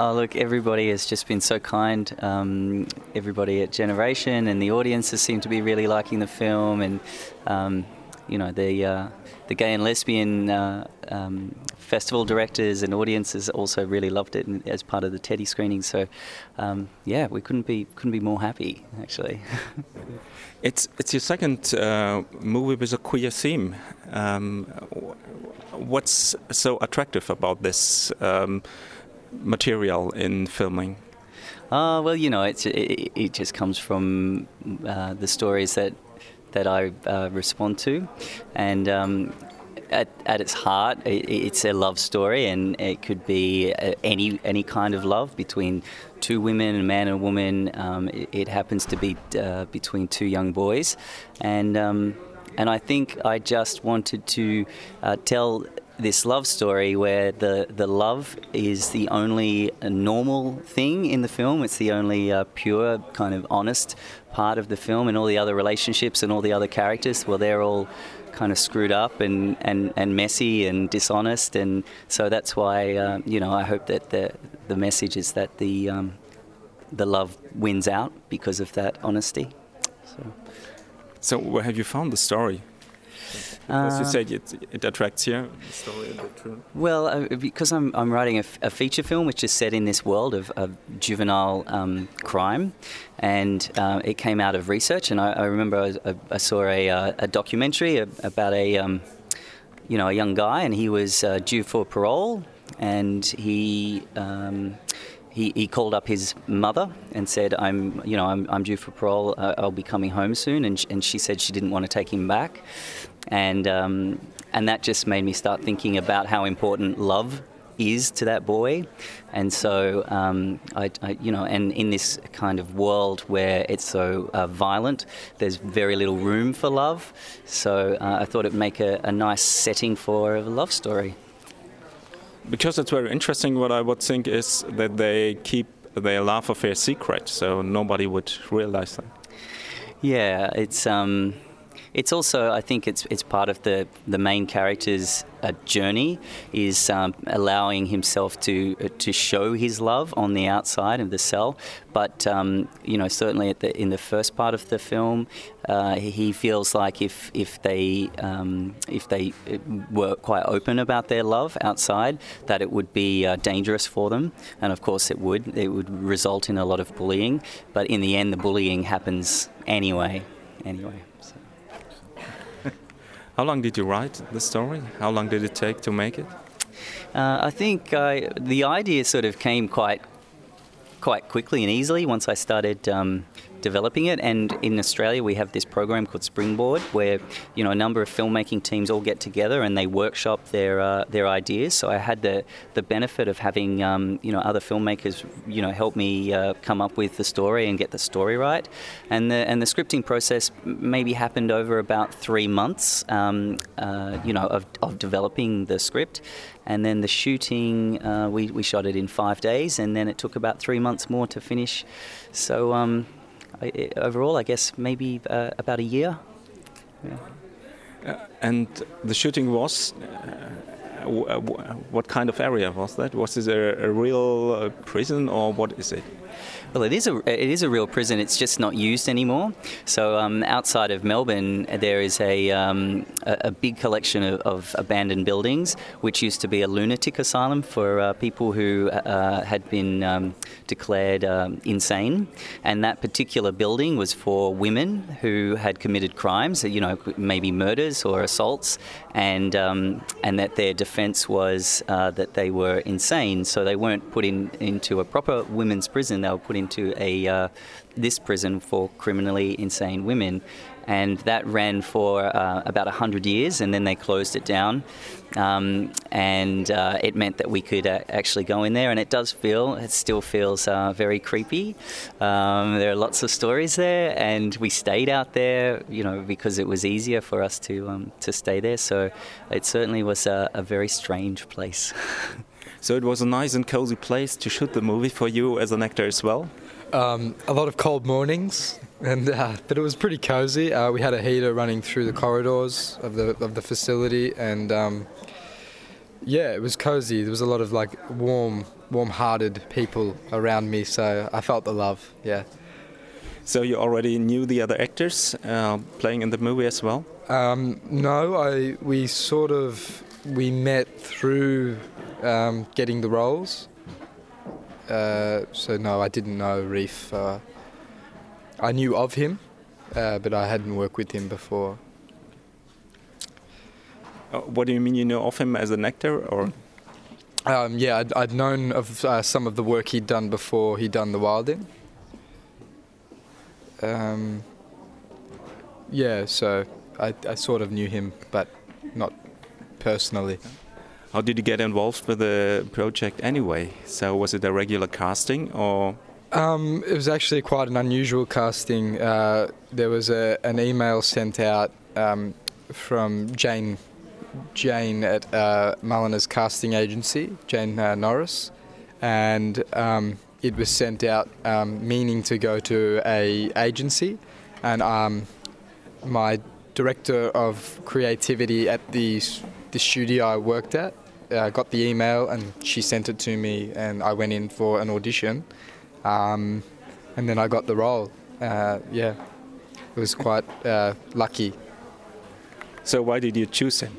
Oh, look, everybody has just been so kind. Um, everybody at Generation and the audiences seem to be really liking the film, and um, you know the uh, the gay and lesbian uh, um, festival directors and audiences also really loved it as part of the Teddy screening. So, um, yeah, we couldn't be couldn't be more happy actually. it's it's your second uh, movie with a queer theme. Um, what's so attractive about this? Material in filming? Uh, well, you know, it, it just comes from uh, the stories that that I uh, respond to, and um, at, at its heart, it, it's a love story, and it could be uh, any any kind of love between two women, a man and a woman. Um, it, it, happens to be uh, between two young boys, and. Um, and I think I just wanted to uh, tell this love story where the, the love is the only normal thing in the film. It's the only uh, pure, kind of honest part of the film, and all the other relationships and all the other characters, well, they're all kind of screwed up and, and, and messy and dishonest. And so that's why, uh, you know, I hope that the, the message is that the, um, the love wins out because of that honesty. So. so, have you found the story? Because you uh, said it, it attracts you. Well, uh, because I'm, I'm writing a, a, feature film which is set in this world of, of juvenile um, crime, and uh, it came out of research. And I, I remember I, I saw a, uh, a documentary about a um, you know a young guy, and he was uh, due for parole, and he. Um, he, he, called up his mother and said, "I'm, you know, I'm, I'm due for parole. Uh, I'll be coming home soon." And, and she said she didn't want to take him back and um, and that just made me start thinking about how important love is to that boy, and so um, I, I, you know, and in this kind of world where it's so uh, violent, there's very little room for love. So uh, I thought it'd make a, a nice setting for a love story. Because it's very interesting. What I would think is that they keep their love affair secret, so nobody would realize that. Yeah, it's. Um, it's also, I think, it's it's part of the the main character's uh, journey is um, allowing himself to uh, to show his love on the outside of the cell. But um, you know, certainly the, in the first part of the film, uh, he feels like if if they um, if they uh, were quite open about their love outside, that it would be uh, dangerous for them. And of course, it would. It would result in a lot of bullying. But in the end, the bullying happens anyway. Anyway. How long did you write the story? How long did it take to make it? Uh, I think I, the idea sort of came quite quite quickly and easily once I started um, developing it. And in Australia, we have this program called Springboard, where you know a number of filmmaking teams all get together and they workshop their uh, their ideas. So I had the the benefit of having um, you know other filmmakers you know help me uh, come up with the story and get the story right. And the and the scripting process maybe happened over about three months. Um, uh, you know of, of developing the script. And then the shooting, uh, we, we shot it in five days, and then it took about three months more to finish. So, um, Overall, I guess maybe uh, about a year. Yeah. Uh, and the shooting was uh, uh what kind of area was that? Was it a, a real uh, prison or what is it? Well, it is a it is a real prison. It's just not used anymore. So um, outside of Melbourne, there is a um, a, big collection of, of, abandoned buildings, which used to be a lunatic asylum for uh, people who uh, had been um, declared um, insane. And that particular building was for women who had committed crimes, you know, maybe murders or assaults, and um, and that their defence was uh, that they were insane. So they weren't put in into a proper women's prison. They were put into a uh, this prison for criminally insane women, and that ran for uh, about 100 years, and then they closed it down. Um, and uh, it meant that we could uh, actually go in there, and it does feel, it still feels uh, very creepy. Um, there are lots of stories there, and we stayed out there, you know, because it was easier for us to um, to stay there. So it certainly was a, a very strange place. So it was a nice and cozy place to shoot the movie for you as an actor as well. Um, a lot of cold mornings, and uh, but it was pretty cozy. Uh, we had a heater running through the corridors of the of the facility, and um, yeah, it was cozy. There was a lot of like warm warm-hearted people around me, so I felt the love. Yeah. So you already knew the other actors uh, playing in the movie as well? Um, no, I we sort of we met through um, getting the roles. Uh, so no, I didn't know Reef. Uh, I knew of him, uh, but I hadn't worked with him before. Uh, what do you mean you know of him as an actor, or? Um, yeah, I'd, I'd, known of uh, some of the work he'd done before he'd done The Wilding. Um, yeah, so I, I sort of knew him, but not personally. How did you get involved with the project anyway? So was it a regular casting or? Um, it was actually quite an unusual casting. Uh, there was a, an email sent out um, from Jane Jane at uh, Mullinars casting agency, Jane uh, Norris, and um, it was sent out um, meaning to go to a agency, and um, my director of creativity at the the studio I worked at uh, got the email and she sent it to me, and I went in for an audition, um, and then I got the role. Uh, yeah, it was quite uh, lucky. So why did you choose him?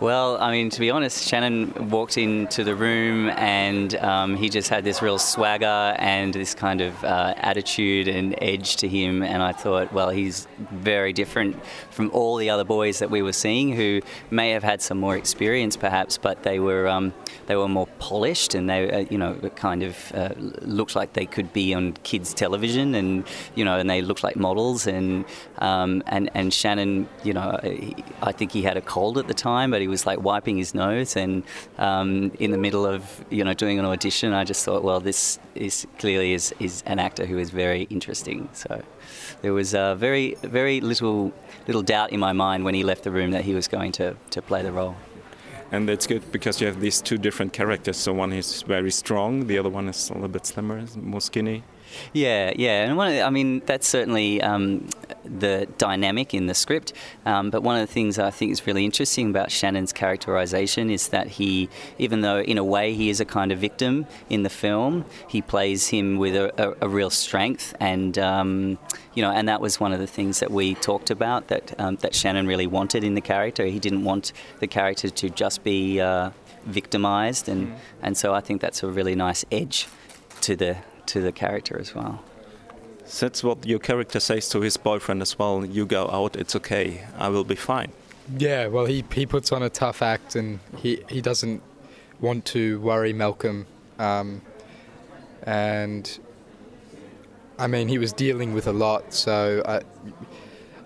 Well, I mean, to be honest, Shannon walked into the room and um, he just had this real swagger and this kind of uh, attitude and edge to him. And I thought, well, he's very different from all the other boys that we were seeing who may have had some more experience, perhaps, but they were um, they were more polished and they, uh, you know, kind of uh, looked like they could be on kids' television and, you know, and they looked like models. And um, and and Shannon, you know, I think he had a cold at the time, but he was like wiping his nose, and um, in the middle of you know doing an audition, I just thought, well, this is clearly is, is an actor who is very interesting. So there was uh, very very little little doubt in my mind when he left the room that he was going to, to play the role. And it's good because you have these two different characters. So one is very strong, the other one is a little bit slimmer, more skinny. Yeah, yeah, and one, the, I mean that's certainly um, the dynamic in the script. Um, but one of the things I think is really interesting about Shannon's characterization is that he, even though in a way he is a kind of victim in the film, he plays him with a, a, a real strength, and um, you know, and that was one of the things that we talked about that um, that Shannon really wanted in the character. He didn't want the character to just be uh, victimized, and mm. and so I think that's a really nice edge to the to the character as well. That's what your character says to his boyfriend as well. You go out, it's okay. I will be fine. Yeah, well, he he puts on a tough act, and he he doesn't want to worry Malcolm, um, and I mean he was dealing with a lot, so I,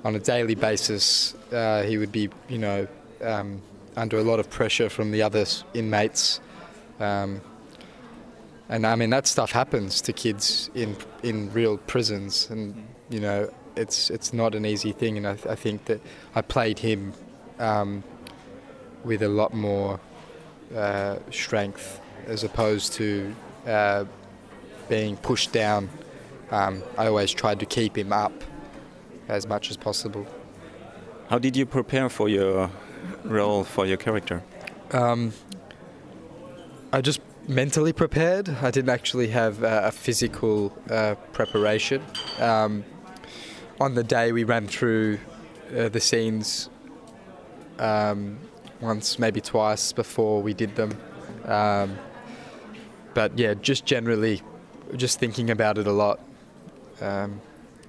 on a daily basis uh, he would be you know um, under a lot of pressure from the other inmates. Um, and I mean that stuff happens to kids in in real prisons, and you know it's it's not an easy thing. And I, I think that I played him um, with a lot more uh, strength as opposed to uh, being pushed down. Um, I always tried to keep him up as much as possible. How did you prepare for your role for your character? Um, I just mentally prepared. I didn't actually have uh, a physical uh, preparation. Um, on the day, we ran through uh, the scenes um, once, maybe twice before we did them. Um, but yeah, just generally, just thinking about it a lot um,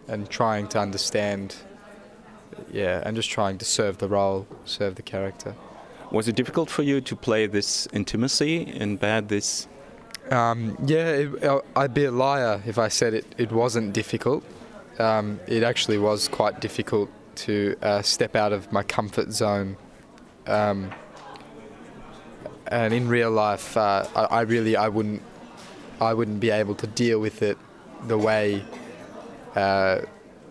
and trying to understand. Yeah, and just trying to serve the role, serve the character. Was it difficult for you to play this intimacy and bed this? Um, yeah, it, uh, I'd be a liar if I said it, it wasn't difficult. Um, it actually was quite difficult to uh, step out of my comfort zone. Um, and in real life, uh, I, I, really I wouldn't I wouldn't be able to deal with it the way uh,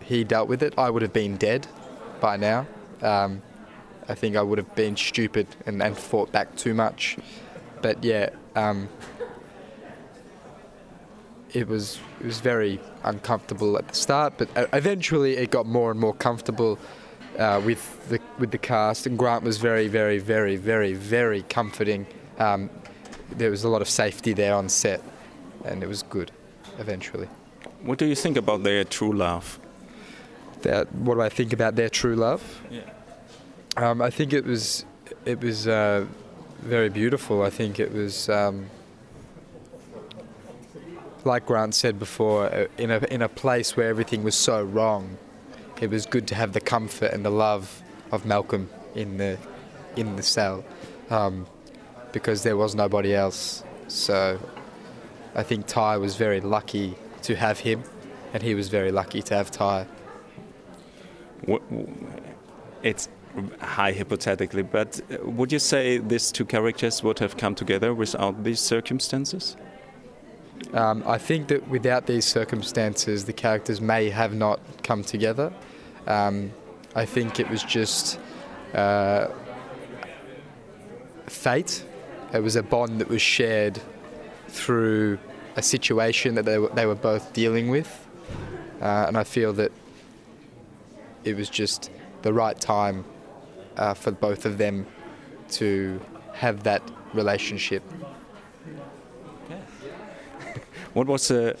he dealt with it. I would have been dead by now. Um, I think I would have been stupid and, and fought back too much. But yeah, um, it was it was very uncomfortable at the start, but eventually it got more and more comfortable uh, with the with the cast. And Grant was very, very, very, very, very comforting. Um, there was a lot of safety there on set, and it was good eventually. What do you think about their true love? That, what do I think about their true love? Yeah. Um, I think it was it was uh, very beautiful. I think it was um, like Grant said before, uh, in a in a place where everything was so wrong. It was good to have the comfort and the love of Malcolm in the in the cell, um, because there was nobody else. So I think Ty was very lucky to have him, and he was very lucky to have Ty. What, it's high hypothetically, but uh, would you say these two characters would have come together without these circumstances? Um, I think that without these circumstances, the characters may have not come together. Um, I think it was just uh, fate. It was a bond that was shared through a situation that they were, they were both dealing with. Uh, and I feel that it was just the right time uh, for both of them to have that relationship. What was the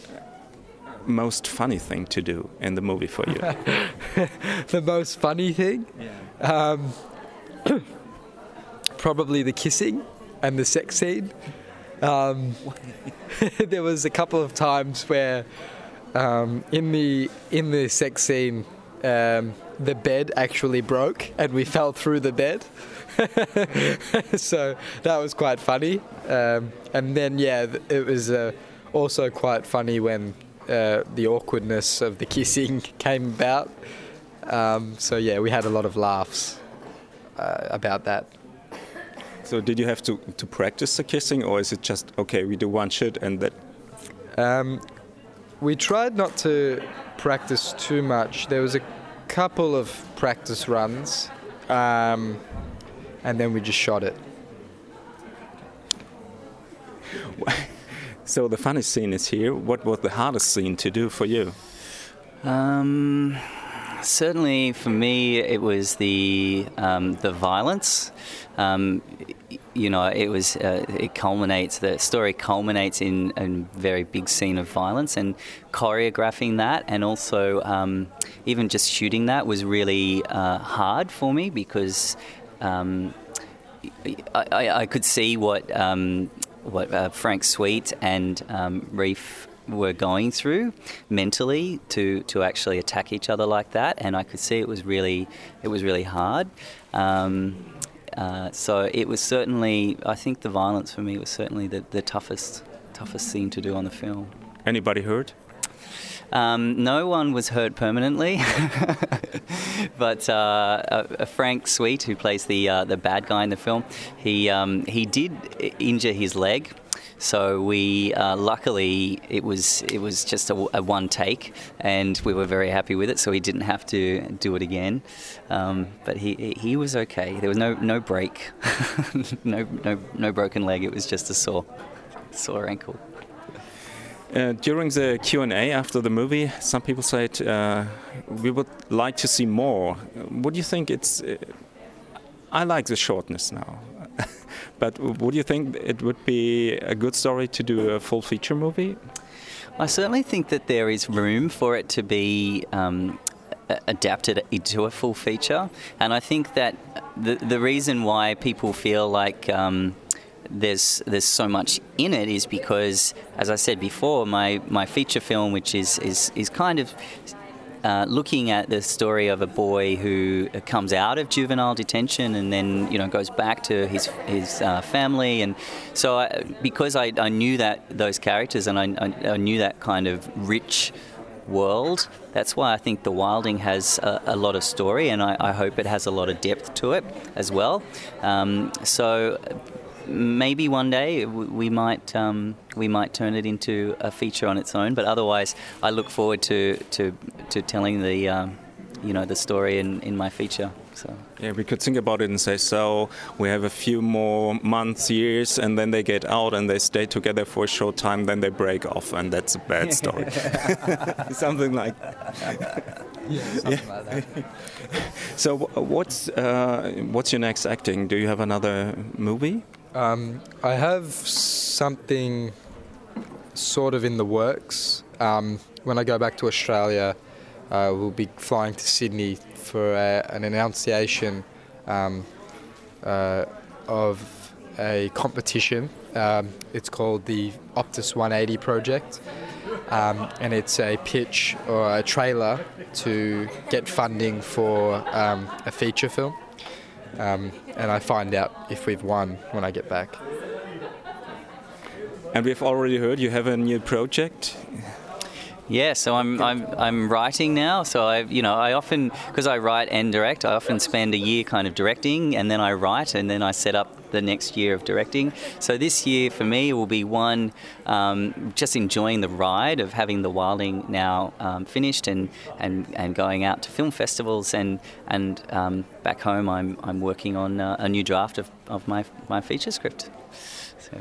most funny thing to do in the movie for you? the most funny thing? Um, probably the kissing and the sex scene. Um, there was a couple of times where um, in the in the sex scene um, the bed actually broke and we fell through the bed. so that was quite funny. Um, and then yeah, it was. Uh, also quite funny when uh, the awkwardness of the kissing came about. Um, so yeah, we had a lot of laughs uh, about that. So did you have to, to practice the kissing, or is it just okay? We do one shit and that. Um, we tried not to practice too much. There was a couple of practice runs, um, and then we just shot it. So the funny scene is here. What was the hardest scene to do for you? Um, certainly for me, it was the um, the violence. Um, you know, it was uh, it culminates. The story culminates in a very big scene of violence, and choreographing that, and also um, even just shooting that was really uh, hard for me because. Um, I, I, I, could see what um, what uh, Frank Sweet and um, Reef were going through mentally to, to actually attack each other like that, and I could see it was really it was really hard. Um, uh, so it was certainly, I think, the violence for me was certainly the, the toughest toughest scene to do on the film. Anybody hurt? Um, no one was hurt permanently, but uh, Frank Sweet, who plays the uh, the bad guy in the film, he um, he did injure his leg. So we uh, luckily it was it was just a, a, one take, and we were very happy with it. So he didn't have to do it again. Um, but he he was okay. There was no no break, no no no broken leg. It was just a sore sore ankle. Uh, during the Q&A after the movie, some people said uh, we would like to see more. What do you think it's... Uh, I like the shortness now. But would you think it would be a good story to do a full feature movie? I certainly think that there is room for it to be um, adapted into a full feature. And I think that the, the reason why people feel like... Um, there's there's so much in it is because, as I said before, my, my feature film, which is is, is kind of uh, looking at the story of a boy who comes out of juvenile detention and then you know goes back to his his uh, family and so I, because I, I knew that those characters and I, I, knew that kind of rich world. That's why I think The Wilding has a, a lot of story, and I, I, hope it has a lot of depth to it as well. Um, so maybe one day we might um, we might turn it into a feature on its own. But otherwise, I look forward to to, to telling the um, you know the story in, in my feature. So yeah, we could think about it and say, so we have a few more months, years, and then they get out and they stay together for a short time, then they break off, and that's a bad story. something like. yeah, something yeah. like that. so, what's uh, what's your next acting? Do you have another movie? Um, I have something sort of in the works. Um, when I go back to Australia, uh, we'll be flying to Sydney for a, an annunciation um, uh, of a competition. Um, it's called the Optus 180 project, um, and it's a pitch or a trailer to get funding for um, a feature film. Um, and I find out if we've won when I get back. And we've already heard you have a new project. Yeah, so I'm, I'm, I'm writing now. So I, you know, I often because I write and direct, I often spend a year kind of directing, and then I write, and then I set up the next year of directing. So this year for me will be one um, just enjoying the ride of having the Wilding now um, finished and, and, and going out to film festivals and and um, back home I'm, I'm working on uh, a new draft of, of my, my feature script. So.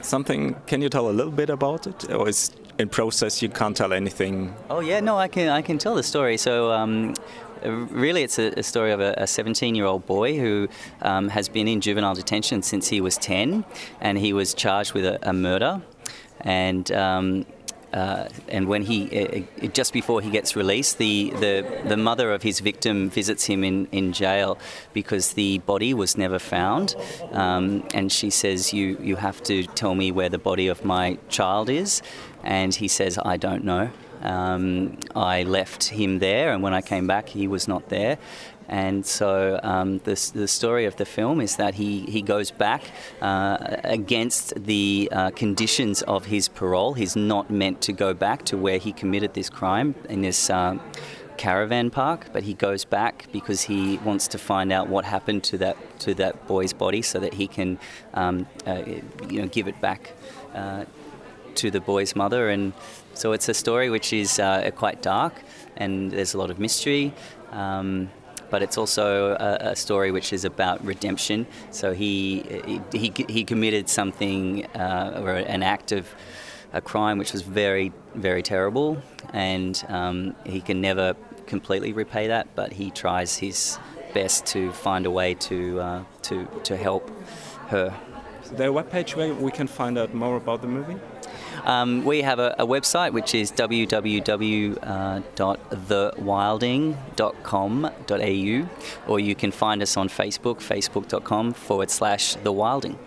Something? Can you tell a little bit about it, or is in process you can't tell anything? Oh yeah, no, I can I can tell the story. So um, really, it's a, a story of a 17 year old boy who um, has been in juvenile detention since he was 10, and he was charged with a, a murder. And um, uh, and when he uh, just before he gets released, the, the the mother of his victim visits him in, in jail because the body was never found, um, and she says, "You you have to tell me where the body of my child is," and he says, "I don't know." Um, I left him there, and when I came back, he was not there. And so um, the, the story of the film is that he, he goes back uh, against the uh, conditions of his parole. He's not meant to go back to where he committed this crime in this. Uh, caravan park, but he goes back because he wants to find out what happened to that to that boy's body, so that he can, um, uh, you know, give it back uh, to the boy's mother. And so it's a story which is uh, quite dark, and there's a lot of mystery. Um, but it's also a, a, story which is about redemption. So he he, he committed something uh, or an act of a crime which was very very terrible, and um, he can never completely repay that. But he tries his best to find a way to uh, to to help her. Is there a webpage where we can find out more about the movie? Um, we have a, a, website which is www.thewilding.com.au, or you can find us on Facebook, facebook.com forward slash The Wilding.